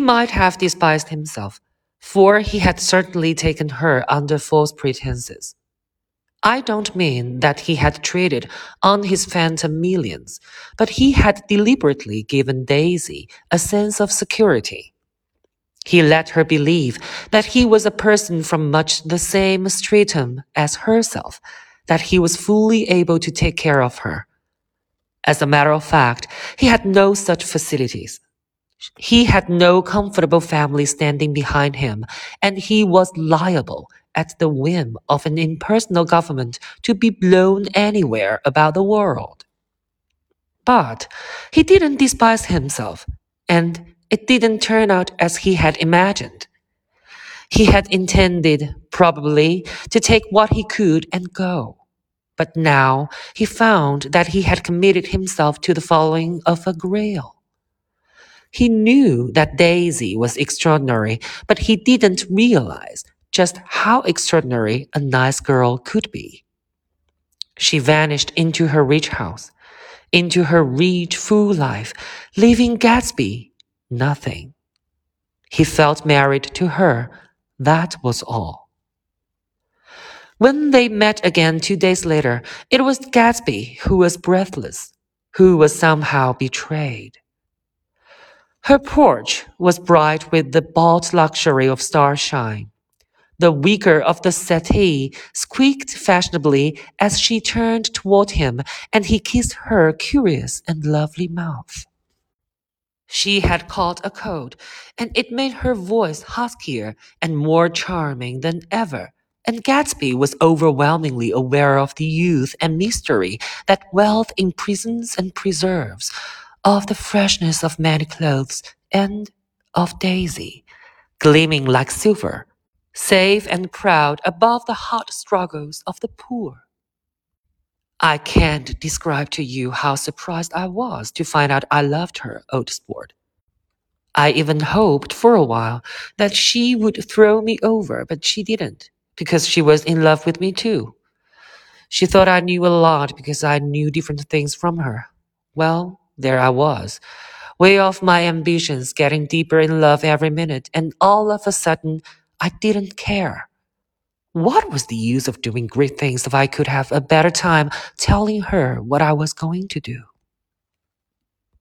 He might have despised himself, for he had certainly taken her under false pretenses. I don't mean that he had traded on his phantom millions, but he had deliberately given Daisy a sense of security. He let her believe that he was a person from much the same stratum as herself, that he was fully able to take care of her. As a matter of fact, he had no such facilities. He had no comfortable family standing behind him, and he was liable at the whim of an impersonal government to be blown anywhere about the world. But he didn't despise himself, and it didn't turn out as he had imagined. He had intended, probably, to take what he could and go. But now he found that he had committed himself to the following of a grail. He knew that Daisy was extraordinary, but he didn't realize just how extraordinary a nice girl could be. She vanished into her rich house, into her rich, full life, leaving Gatsby nothing. He felt married to her, that was all. When they met again two days later, it was Gatsby who was breathless, who was somehow betrayed. Her porch was bright with the bought luxury of starshine. The wicker of the settee squeaked fashionably as she turned toward him, and he kissed her curious and lovely mouth. She had caught a cold, and it made her voice huskier and more charming than ever, and Gatsby was overwhelmingly aware of the youth and mystery that wealth imprisons and preserves, of the freshness of many clothes, and of Daisy, gleaming like silver, safe and proud above the hot struggles of the poor. I can't describe to you how surprised I was to find out I loved her, old sport. I even hoped for a while that she would throw me over, but she didn't, because she was in love with me too. She thought I knew a lot because I knew different things from her. Well, there I was, way off my ambitions, getting deeper in love every minute, and all of a sudden, I didn't care. What was the use of doing great things if I could have a better time telling her what I was going to do?